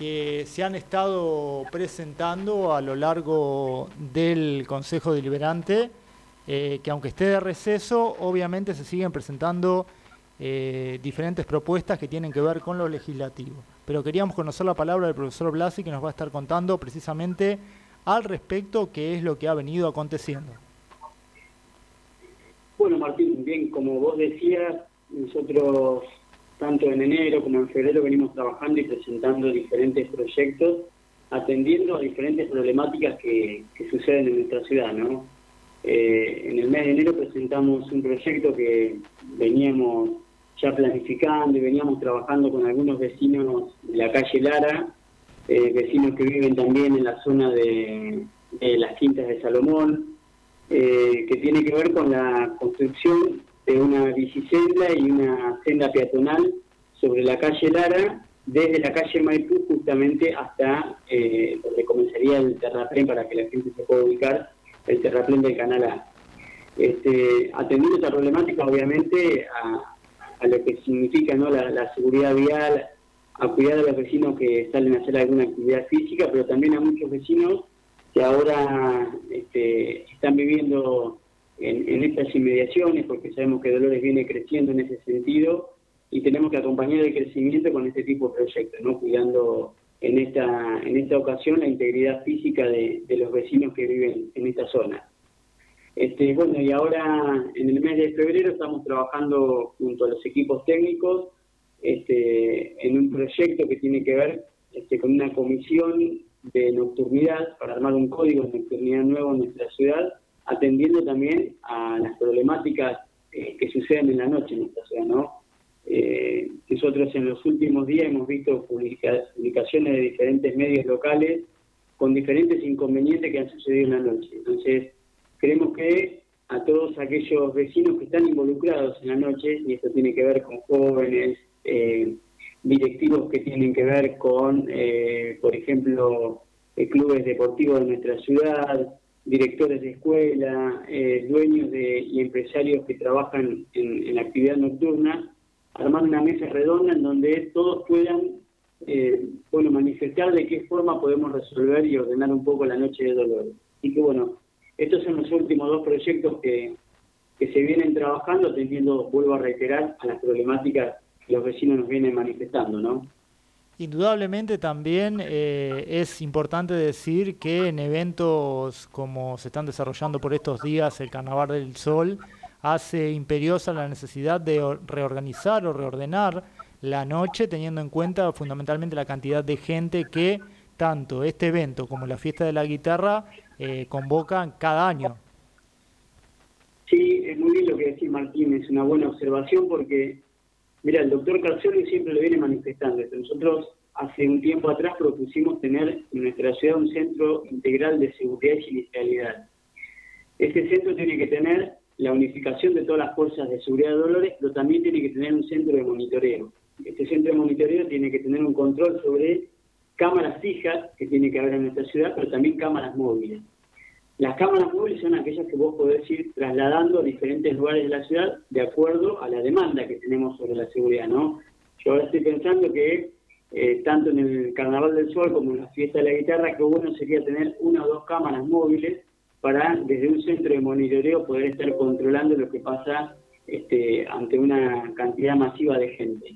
que se han estado presentando a lo largo del Consejo Deliberante, eh, que aunque esté de receso, obviamente se siguen presentando eh, diferentes propuestas que tienen que ver con lo legislativo. Pero queríamos conocer la palabra del profesor Blasi, que nos va a estar contando precisamente al respecto qué es lo que ha venido aconteciendo. Bueno, Martín, bien, como vos decías, nosotros tanto en enero como en febrero venimos trabajando y presentando diferentes proyectos, atendiendo a diferentes problemáticas que, suceden en nuestra ciudad, ¿no? Eh, en el mes de enero presentamos un proyecto que veníamos ya planificando y veníamos trabajando con algunos vecinos de la calle Lara, eh, vecinos que viven también en la zona de, las quintas de Salomón, eh, que tiene que ver con la construcción de una bicicenda y una senda peatonal sobre la calle Lara, desde la calle Maipú justamente hasta eh, donde comenzaría el terraplén para que la gente se pueda ubicar, el terraplén del Canal A. Este, atendiendo esta problemática, obviamente, a, a lo que significa ¿no? la, seguridad vial, a cuidar a los vecinos que salen a hacer alguna actividad física, pero también a muchos vecinos que ahora este, están viviendo en, estas inmediaciones, porque sabemos que Dolores viene creciendo en ese sentido y tenemos que acompañar el crecimiento con este tipo de proyectos, ¿no? cuidando en esta, en esta ocasión la integridad física de los vecinos que viven en esta zona. Este, bueno, y ahora en el mes de febrero estamos trabajando junto a los equipos técnicos este, en un proyecto que tiene que ver este, con una comisión de nocturnidad para armar un código de nocturnidad nuevo en nuestra ciudad, atendiendo también a las problemáticas eh, que suceden en la noche en nuestra ciudad, ¿no? Eh, nosotros en los últimos días hemos visto publicaciones de diferentes medios locales con diferentes inconvenientes que han sucedido en la noche. Entonces, Creemos que a todos aquellos vecinos que están involucrados en la noche, y esto tiene que ver con jóvenes, eh, directivos que tienen que ver con, eh, por ejemplo, eh, clubes deportivos de nuestra ciudad, directores de escuela, dueños de, y empresarios que trabajan en, la actividad nocturna, armar una mesa redonda en donde todos puedan bueno, manifestar de qué forma podemos resolver y ordenar un poco la noche de dolor. Y que bueno, estos son los últimos dos proyectos que, se vienen trabajando, atendiendo, vuelvo a reiterar, a las problemáticas que los vecinos nos vienen manifestando, ¿no? Indudablemente también eh, es importante decir que en eventos como se están desarrollando por estos días, el Carnaval del Sol, hace imperiosa la necesidad de reorganizar o reordenar la noche, teniendo en cuenta fundamentalmente la cantidad de gente que tanto este evento como la fiesta de la guitarra eh, convocan cada año. Sí, es muy bien lo que decís Martín, es una buena observación porque, mira, el doctor Carcioli siempre lo viene manifestando. Nosotros hace un tiempo atrás propusimos tener en nuestra ciudad un centro integral de seguridad y sinistralidad. Este centro tiene que tener la unificación de todas las fuerzas de seguridad de Dolores, pero también tiene que tener un centro de monitoreo. Este centro de monitoreo tiene que tener un control sobre cámaras fijas que tiene que haber en nuestra ciudad, pero también cámaras móviles. Las cámaras móviles son aquellas que vos podés ir trasladando a diferentes lugares de la ciudad de acuerdo a la demanda que tenemos sobre la seguridad, ¿no? Yo ahora estoy pensando que eh, tanto en el Carnaval del Sol como en la fiesta de la guitarra, que bueno sería tener una o dos cámaras móviles para desde un centro de monitoreo poder estar controlando lo que pasa este, ante una cantidad masiva de gente.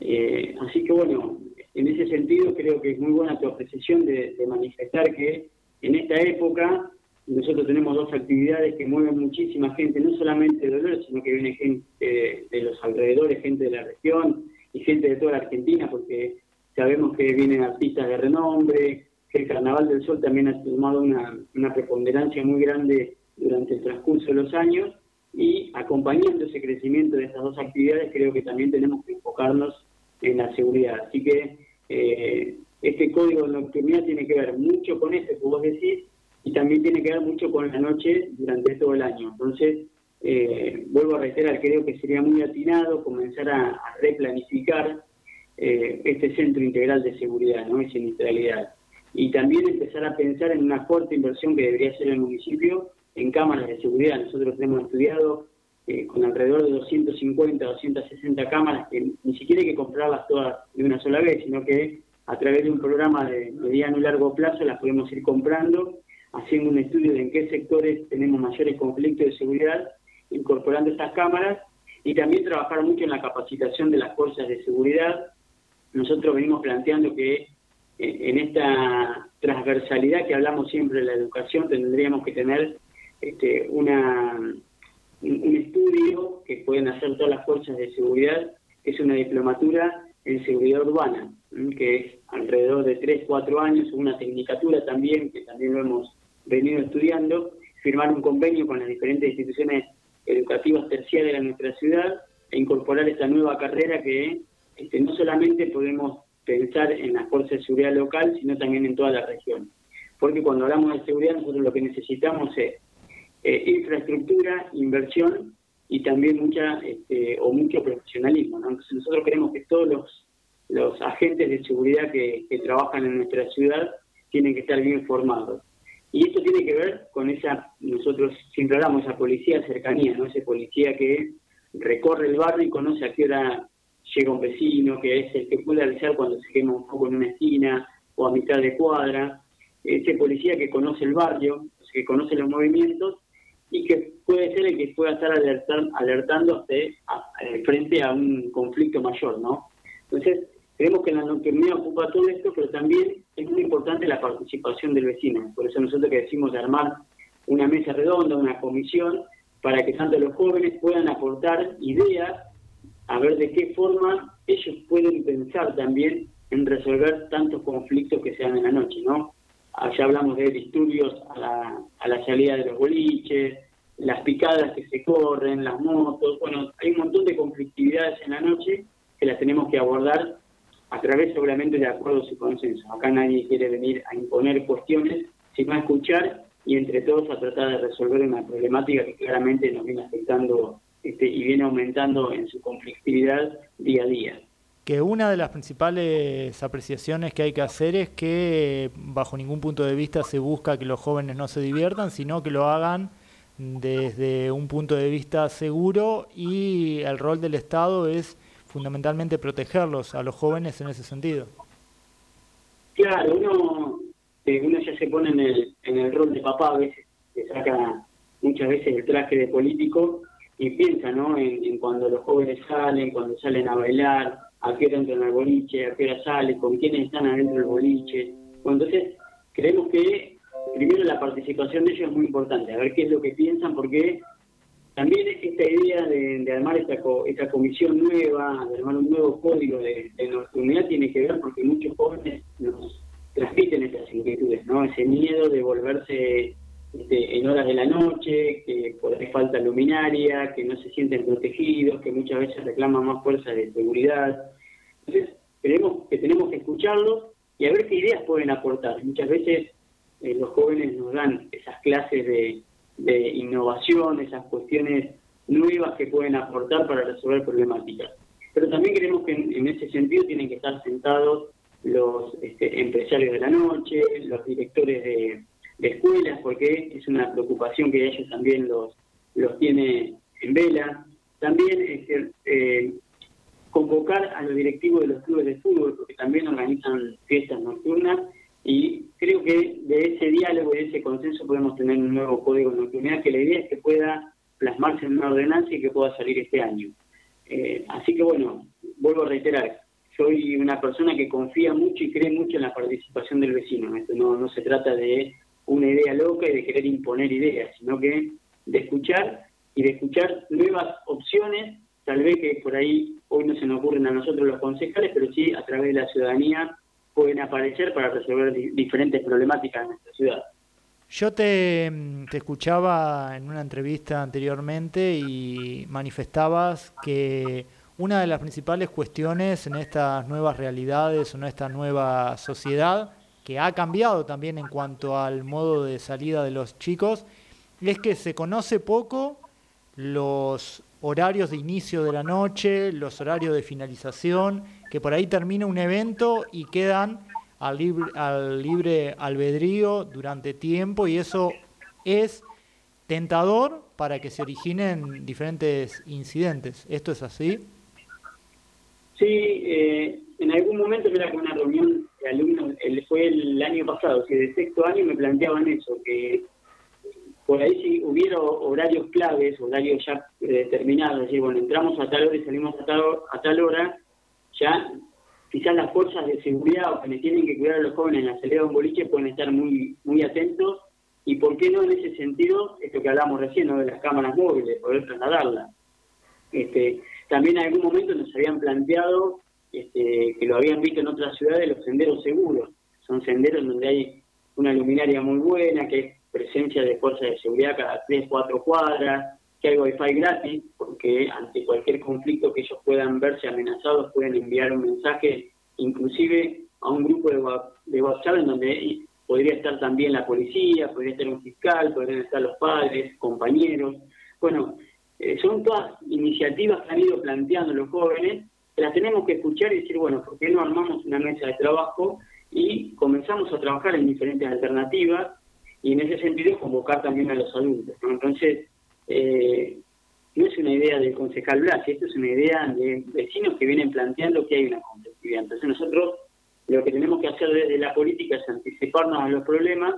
Eh, así que bueno, en ese sentido, creo que es muy buena tu apreciación de, manifestar que en esta época nosotros tenemos dos actividades que mueven muchísima gente, no solamente de Dolores, sino que viene gente de, los alrededores, gente de la región y gente de toda la Argentina, porque sabemos que vienen artistas de renombre, que el Carnaval del Sol también ha tomado una, una preponderancia muy grande durante el transcurso de los años, y acompañando ese crecimiento de estas dos actividades, creo que también tenemos que enfocarnos en la seguridad. Así que eh, este código de nocturnidad tiene que ver mucho con eso que vos decís y también tiene que ver mucho con la noche durante todo el año. Entonces, eh, vuelvo a reiterar, creo que sería muy atinado comenzar a, replanificar eh, este centro integral de seguridad ¿no? y sinistralidad. Y también empezar a pensar en una fuerte inversión que debería hacer el municipio en cámaras de seguridad. Nosotros hemos estudiado eh, con alrededor de 250, 260 cámaras, que ni siquiera hay que comprarlas todas de una sola vez, sino que a través de un programa de mediano y largo plazo las podemos ir comprando, haciendo un estudio de en qué sectores tenemos mayores conflictos de seguridad, incorporando estas cámaras y también trabajar mucho en la capacitación de las fuerzas de seguridad. Nosotros venimos planteando que eh, en esta transversalidad que hablamos siempre de la educación tendríamos que tener este, una, un estudio que pueden hacer todas las fuerzas de seguridad, es una diplomatura en seguridad urbana, que es alrededor de 3, 4 años, una tecnicatura también, que también lo hemos venido estudiando, firmar un convenio con las diferentes instituciones educativas terciarias de nuestra ciudad e incorporar esta nueva carrera que este, no solamente podemos pensar en las fuerzas de seguridad local, sino también en toda la región. Porque cuando hablamos de seguridad, nosotros lo que necesitamos es eh, infraestructura, inversión y también mucha este, o mucho profesionalismo. Entonces nosotros queremos que todos los, los agentes de seguridad que, que trabajan en nuestra ciudad tienen que estar bien formados. Y esto tiene que ver con esa, nosotros siempre hablamos, esa policía cercanía, ¿no? Ese policía que recorre el barrio y conoce a qué hora llega un vecino, que es el que puede avisar cuando se quema un poco en una esquina o a mitad de cuadra. Ese policía que conoce el barrio, que conoce los movimientos y que puede ser el que pueda estar alertando eh, frente a un conflicto mayor, ¿no? Entonces, creemos que la nocturnidad ocupa todo esto, pero también es muy importante la participación del vecino. Por eso nosotros que decimos de armar una mesa redonda, una comisión, para que tanto los jóvenes puedan aportar ideas, a ver de qué forma ellos pueden pensar también en resolver tantos conflictos que se dan en la noche, ¿no? Allá hablamos de disturbios a la salida de los boliches, las picadas que se corren, las motos, bueno, hay un montón de conflictividades en la noche que las tenemos que abordar a través obviamente de acuerdos y consensos. Acá nadie quiere venir a imponer cuestiones, sino a escuchar y entre todos a tratar de resolver una problemática que claramente nos viene afectando este, y viene aumentando en su conflictividad día a día. Que una de las principales apreciaciones que hay que hacer es que bajo ningún punto de vista se busca que los jóvenes no se diviertan, sino que lo hagan desde un punto de vista seguro y el rol del Estado es fundamentalmente protegerlos a los jóvenes en ese sentido. Claro, uno, eh, uno ya se pone en el, en el rol de papá, a veces se saca muchas veces el traje de político y piensa ¿no? en, cuando los jóvenes salen, cuando salen a bailar, a qué hora entran al boliche, a qué hora salen, con quiénes están adentro del boliche. entonces, creemos que primero la participación de ellos es muy importante, a ver qué es lo que piensan, porque también esta idea de, armar esta, esta comisión nueva, de armar un nuevo código de, de tiene que ver porque muchos jóvenes nos transmiten esas inquietudes, ¿no? Ese miedo de volverse este, en horas de la noche, que por ahí falta luminaria, que no se sienten protegidos, que muchas veces reclaman más fuerza de seguridad. Entonces, creemos que tenemos que escucharlos y a ver qué ideas pueden aportar. Muchas veces eh, los jóvenes nos dan esas clases de de innovación, esas cuestiones nuevas que pueden aportar para resolver problemáticas. Pero también creemos que en, ese sentido tienen que estar sentados los este, empresarios de la noche, los directores de, escuelas, porque es una preocupación que ellos también los, los tiene en vela. También este, eh, convocar a los directivos de los clubes de fútbol, porque también organizan fiestas nocturnas y creo que de ese diálogo, de ese consenso, podemos tener un nuevo código de nocturnidad que la idea es que pueda plasmarse en una ordenanza y que pueda salir este año. Eh, así que bueno, vuelvo a reiterar, soy una persona que confía mucho y cree mucho en la participación del vecino. Esto no, no se trata de una idea loca y de querer imponer ideas, sino que de escuchar y de escuchar nuevas opciones, tal vez que por ahí hoy no se nos ocurren a nosotros los concejales, pero sí a través de la ciudadanía pueden aparecer para resolver diferentes problemáticas en nuestra ciudad. Yo te, te, escuchaba en una entrevista anteriormente y manifestabas que una de las principales cuestiones en estas nuevas realidades o en esta nueva sociedad, que ha cambiado también en cuanto al modo de salida de los chicos, es que se conoce poco los horarios de inicio de la noche, los horarios de finalización, que por ahí termina un evento y quedan al libre, al libre albedrío durante tiempo y eso es tentador para que se originen diferentes incidentes. ¿Esto es así? Sí, eh, en algún momento era una reunión alumnos, el, fue el año pasado, que de sexto año me planteaban eso, que por ahí si hubiera horarios claves, horarios ya determinados, es decir, bueno, entramos a tal hora y salimos a tal, a tal hora, ya quizás las fuerzas de seguridad o que me tienen que cuidar a los jóvenes en la salida de un boliche pueden estar muy, muy atentos y por qué no en ese sentido, esto que hablamos recién, ¿no? de las cámaras móviles, poder trasladarlas. Este, también en algún momento nos habían planteado este, que lo habían visto en otras ciudades, los senderos seguros. Son senderos donde hay una luminaria muy buena, que presencia de fuerzas de seguridad cada 3, 4 cuadras, que hay wifi gratis, porque ante cualquier conflicto que ellos puedan verse amenazados pueden enviar un mensaje, inclusive a un grupo de WhatsApp en donde podría estar también la policía, podría estar un fiscal, podrían estar los padres, compañeros. Bueno, eh, son todas iniciativas que han ido planteando los jóvenes, las tenemos que escuchar y decir, bueno, ¿por qué no armamos una mesa de trabajo y comenzamos a trabajar en diferentes alternativas y en ese sentido convocar también a los adultos? Entonces, eh, no es una idea del concejal Blas, esto es una idea de vecinos que vienen planteando que hay una complejidad. Entonces nosotros lo que tenemos que hacer desde la política es anticiparnos a los problemas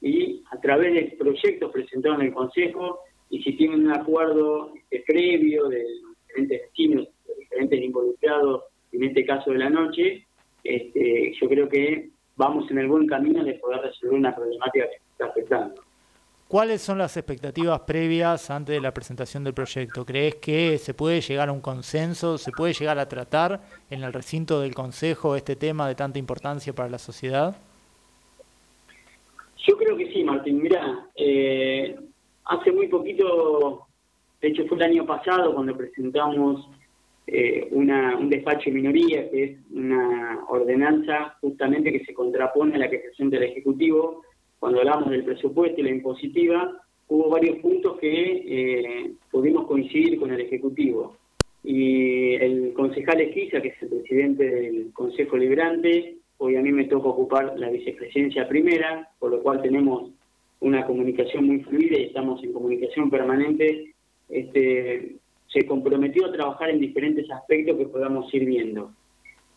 y a través de proyectos presentados en el Consejo y si tienen un acuerdo este, previo de los diferentes vecinos, los diferentes involucrados, en este caso de la noche, este, yo creo que vamos en el buen camino de poder resolver una problemática que está afectando. ¿Cuáles son las expectativas previas antes de la presentación del proyecto? ¿Crees que se puede llegar a un consenso, se puede llegar a tratar en el recinto del Consejo este tema de tanta importancia para la sociedad? Yo creo que sí, Martín. Mira, eh, hace muy poquito, de hecho fue el año pasado cuando presentamos eh, una, un despacho de minoría, que es una ordenanza justamente que se contrapone a la que presenta el Ejecutivo cuando hablamos del presupuesto y la impositiva, hubo varios puntos que eh, pudimos coincidir con el Ejecutivo. Y el concejal Esquiza, que es el presidente del Consejo Liberante, hoy a mí me toca ocupar la vicepresidencia primera, por lo cual tenemos una comunicación muy fluida y estamos en comunicación permanente, este, se comprometió a trabajar en diferentes aspectos que podamos ir viendo.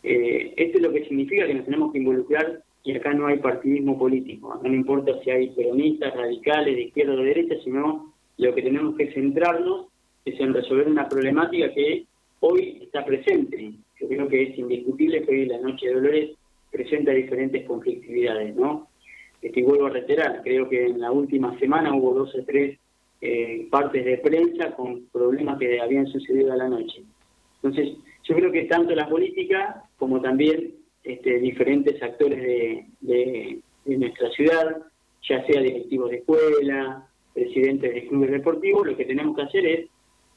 Eh, esto es lo que significa que nos tenemos que involucrar y acá no hay partidismo político. No importa si hay peronistas, radicales, de izquierda o de derecha, sino lo que tenemos que centrarnos es en resolver una problemática que hoy está presente. Yo creo que es indiscutible que hoy la Noche de Dolores presenta diferentes conflictividades, ¿no? Este, vuelvo a reiterar, creo que en la última semana hubo dos o tres eh, partes de prensa con problemas que habían sucedido a la noche. Entonces, yo creo que tanto la política como también este, diferentes actores de, nuestra ciudad, ya sea directivos de escuela, presidentes de clubes deportivos, lo que tenemos que hacer es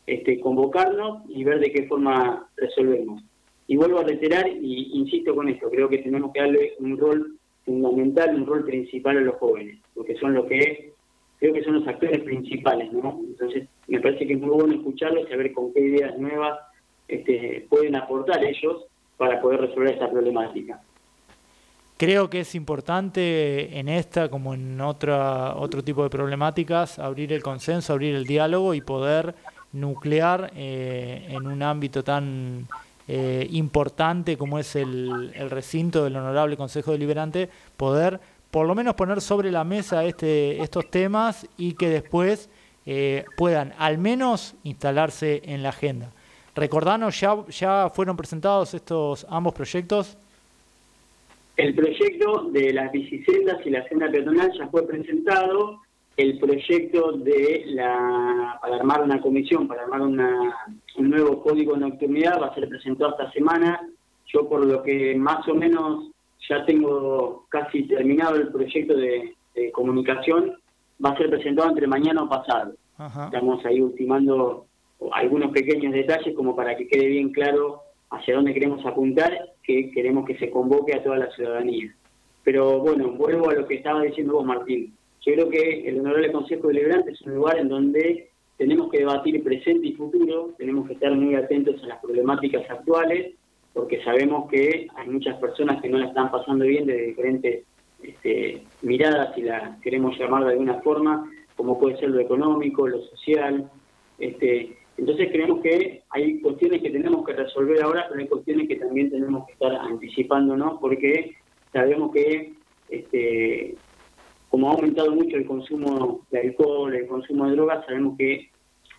este, convocarnos y ver de qué forma resolvemos. Y vuelvo a reiterar, y insisto con esto, creo que tenemos que darle un rol fundamental, un rol principal a los jóvenes, porque son lo que creo que son los actores principales, ¿no? Entonces, me parece que es muy bueno escucharlos y saber con qué ideas nuevas este, pueden aportar ellos para poder resolver esta problemática. Creo que es importante en esta, como en otra, otro tipo de problemáticas, abrir el consenso, abrir el diálogo y poder nuclear eh, en un ámbito tan eh, importante como es el, recinto del Honorable Consejo Deliberante, poder por lo menos poner sobre la mesa este, estos temas y que después eh, puedan al menos instalarse en la agenda. Recordanos, ¿ya, ¿ya fueron presentados estos ambos proyectos? El proyecto de las bicisendas y la senda peatonal ya fue presentado. El proyecto de la para armar una comisión, para armar una, un nuevo código de nocturnidad va a ser presentado esta semana. Yo por lo que más o menos ya tengo casi terminado el proyecto de, comunicación, va a ser presentado entre mañana o pasado. Estamos ahí ultimando algunos pequeños detalles como para que quede bien claro hacia dónde queremos apuntar, que queremos que se convoque a toda la ciudadanía. Pero bueno, vuelvo a lo que estaba diciendo vos, Martín. Yo creo que el Honorable Consejo Deliberante es un lugar en donde tenemos que debatir presente y futuro, tenemos que estar muy atentos a las problemáticas actuales, porque sabemos que hay muchas personas que no la están pasando bien de diferentes este, miradas, si la queremos llamar de alguna forma, como puede ser lo económico, lo social, este, entonces creemos que hay cuestiones que tenemos que resolver ahora, pero hay cuestiones que también tenemos que estar anticipándonos porque sabemos que este, como ha aumentado mucho el consumo de alcohol, el consumo de drogas, sabemos que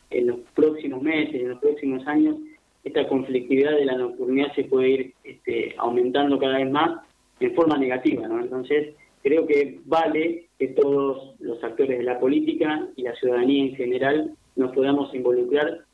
en los próximos meses, en los próximos años, esta conflictividad de la nocturnidad se puede ir este, aumentando cada vez más en forma negativa, ¿no? Entonces, creo que vale que todos los actores de la política y la ciudadanía en general nos podamos involucrar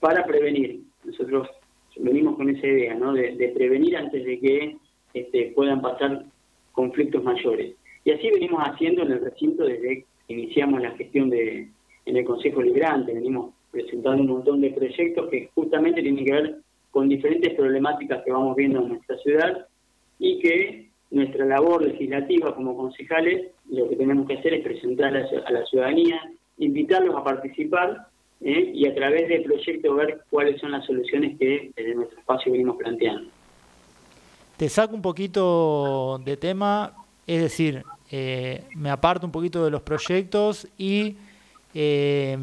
para prevenir. Nosotros venimos con esa idea, ¿no? De, prevenir antes de que este, puedan pasar conflictos mayores. Y así venimos haciendo en el recinto desde que iniciamos la gestión de, en el Consejo Liberante, venimos presentando un montón de proyectos que justamente tienen que ver con diferentes problemáticas que vamos viendo en nuestra ciudad y que nuestra labor legislativa como concejales lo que tenemos que hacer es presentar a la ciudadanía, invitarlos a participar ¿eh? y a través del proyecto ver cuáles son las soluciones que desde nuestro espacio venimos planteando. Te saco un poquito de tema, es decir, eh, me aparto un poquito de los proyectos y eh,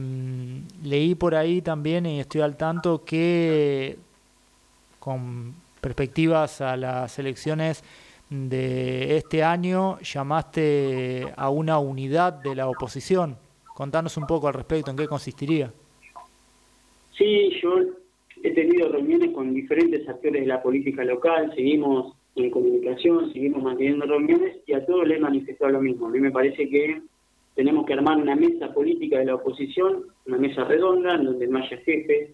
leí por ahí también y estoy al tanto que con perspectivas a las elecciones de este año llamaste a una unidad de la oposición. Contanos un poco al respecto, ¿en qué consistiría? Sí, yo he tenido reuniones con diferentes actores de la política local, seguimos en comunicación, seguimos manteniendo reuniones y a todos les he manifestado lo mismo. A mí me parece que tenemos que armar una mesa política de la oposición, una mesa redonda, en donde no haya jefes.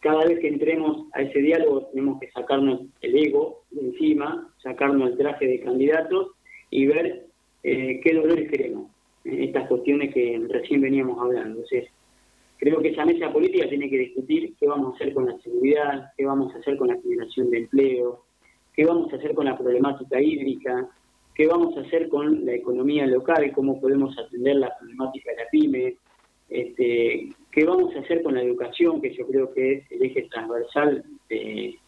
Cada vez que entremos a ese diálogo tenemos que sacarnos el ego de encima, sacarnos el traje de candidatos y ver eh, qué dolores queremos en estas cuestiones que recién veníamos hablando. Entonces, creo que esa mesa política tiene que discutir qué vamos a hacer con la seguridad, qué vamos a hacer con la generación de empleo, qué vamos a hacer con la problemática hídrica, qué vamos a hacer con la economía local, cómo podemos atender la problemática de la pyme, este, qué vamos a hacer con la educación, que yo creo que es el eje transversal de,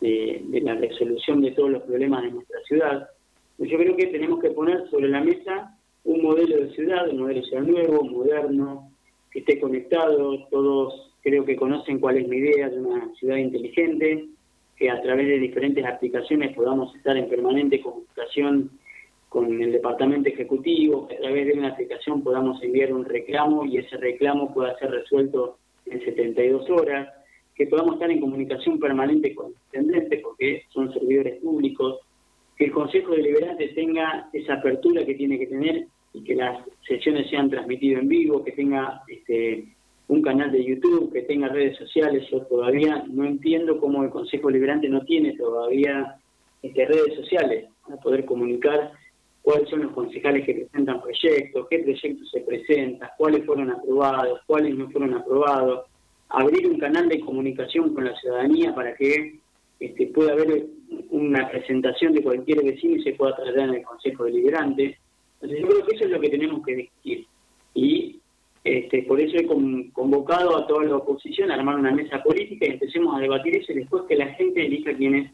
la resolución de todos los problemas de nuestra ciudad. Yo creo que tenemos que poner sobre la mesa un modelo de ciudad, un modelo de ciudad nuevo, moderno, que esté conectado, todos creo que conocen cuál es mi idea de una ciudad inteligente, que a través de diferentes aplicaciones podamos estar en permanente comunicación con el departamento ejecutivo, que a través de una aplicación podamos enviar un reclamo y ese reclamo pueda ser resuelto en 72 horas, que podamos estar en comunicación permanente con los intendentes, porque son servidores públicos, que el Consejo Deliberante tenga esa apertura que tiene que tener y que las sesiones sean transmitidas en vivo, que tenga este, un canal de YouTube, que tenga redes sociales. Yo todavía no entiendo cómo el Consejo Deliberante no tiene todavía este, redes sociales para poder comunicar cuáles son los concejales que presentan proyectos, qué proyectos se presentan, cuáles fueron aprobados, cuáles no fueron aprobados, abrir un canal de comunicación con la ciudadanía para que este, pueda haber una presentación de cualquier vecino y se pueda tratar en el Consejo Deliberante. Entonces yo creo que eso es lo que tenemos que discutir. Y este, por eso he convocado a toda la oposición a armar una mesa política y empecemos a debatir eso y después que la gente elija quién es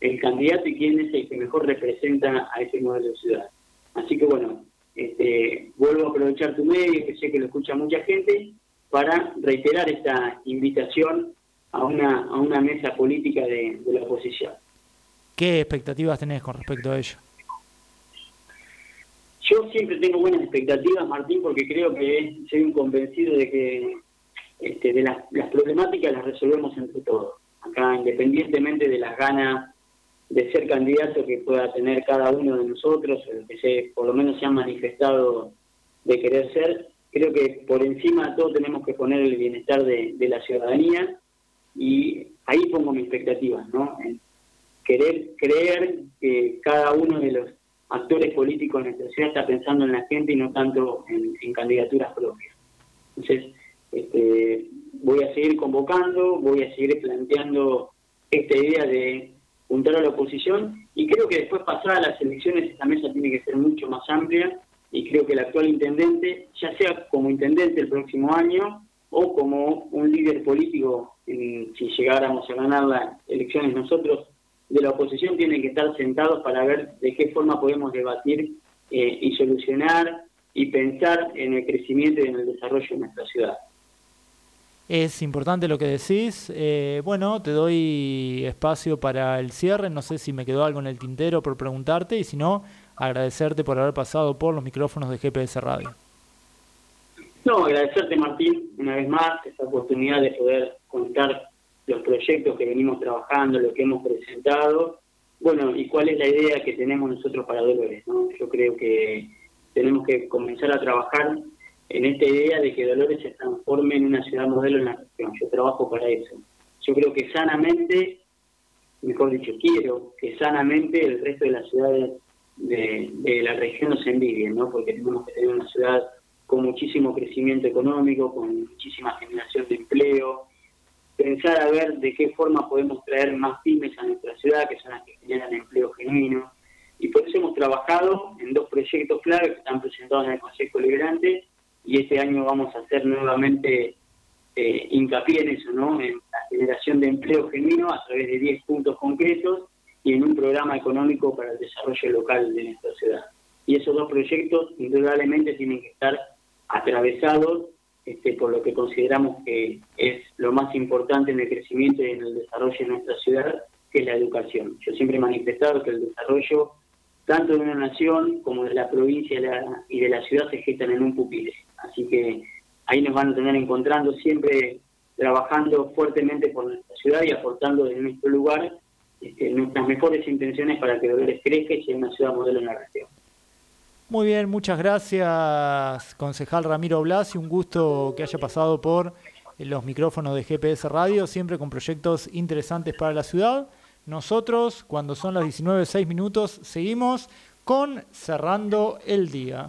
el candidato y quién es el que mejor representa a ese modelo de ciudad. Así que bueno, este, vuelvo a aprovechar tu medio, que sé que lo escucha mucha gente, para reiterar esta invitación a una, a una mesa política de, la oposición. ¿Qué expectativas tenés con respecto a ello? Yo siempre tengo buenas expectativas, Martín, porque creo que soy un convencido de que este, de las, problemáticas las resolvemos entre todos. Acá, independientemente de las ganas de ser candidato que pueda tener cada uno de nosotros, o que se, por lo menos se han manifestado de querer ser, creo que por encima de todo tenemos que poner el bienestar de, la ciudadanía y ahí pongo mi expectativa, ¿no? En querer creer que cada uno de los actores políticos en nuestra ciudad está pensando en la gente y no tanto en, candidaturas propias. Entonces, este, voy a seguir convocando, voy a seguir planteando esta idea de juntar a la oposición y creo que después pasadas las elecciones esta mesa tiene que ser mucho más amplia y creo que el actual intendente, ya sea como intendente el próximo año o como un líder político, si llegáramos a ganar las elecciones nosotros, de la oposición tienen que estar sentados para ver de qué forma podemos debatir eh, y solucionar y pensar en el crecimiento y en el desarrollo de nuestra ciudad. Es importante lo que decís. Eh, bueno, te doy espacio para el cierre. No sé si me quedó algo en el tintero por preguntarte y si no, agradecerte por haber pasado por los micrófonos de GPS Radio. No, agradecerte Martín una vez más esta oportunidad de poder contar los proyectos que venimos trabajando, lo que hemos presentado, bueno, y cuál es la idea que tenemos nosotros para Dolores. ¿no? Yo creo que tenemos que comenzar a trabajar en esta idea de que Dolores se transforme en una ciudad modelo en la región. Yo trabajo para eso. Yo creo que sanamente, mejor dicho, quiero que sanamente el resto de las ciudades de, de la región nos envidien, ¿no? porque tenemos que tener una ciudad con muchísimo crecimiento económico, con muchísima generación de pensar a ver de qué forma podemos traer más pymes a nuestra ciudad, que son las que generan empleo genuino. Y por eso hemos trabajado en dos proyectos claves que están presentados en el Consejo Liberante y este año vamos a hacer nuevamente eh, hincapié en eso, ¿no? en la generación de empleo genuino a través de 10 puntos concretos y en un programa económico para el desarrollo local de nuestra ciudad. Y esos dos proyectos indudablemente tienen que estar atravesados este, por lo que consideramos que es lo más importante en el crecimiento y en el desarrollo de nuestra ciudad, que es la educación. Yo siempre he manifestado que el desarrollo tanto de una nación como de la provincia y de la ciudad se gestan en un pupile. Así que ahí nos van a tener encontrando siempre trabajando fuertemente por nuestra ciudad y aportando desde nuestro lugar este, nuestras mejores intenciones para que Dolores crezca y sea una ciudad modelo en la región. Muy bien, muchas gracias, concejal Ramiro Blas, y un gusto que haya pasado por los micrófonos de GPS Radio, siempre con proyectos interesantes para la ciudad. Nosotros, cuando son las 19.06 minutos, seguimos con Cerrando el Día.